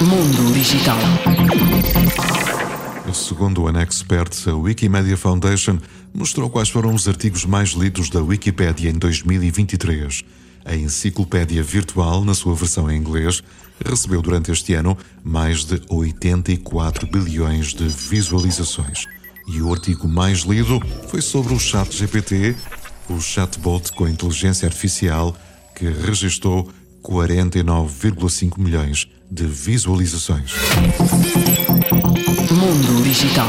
Mundo Digital. Segundo o Unexpert, a Wikimedia Foundation mostrou quais foram os artigos mais lidos da Wikipédia em 2023. A enciclopédia virtual, na sua versão em inglês, recebeu durante este ano mais de 84 bilhões de visualizações. E o artigo mais lido foi sobre o Chat GPT, o chatbot com inteligência artificial que registrou 49,5 milhões de visualizações. Mundo Digital.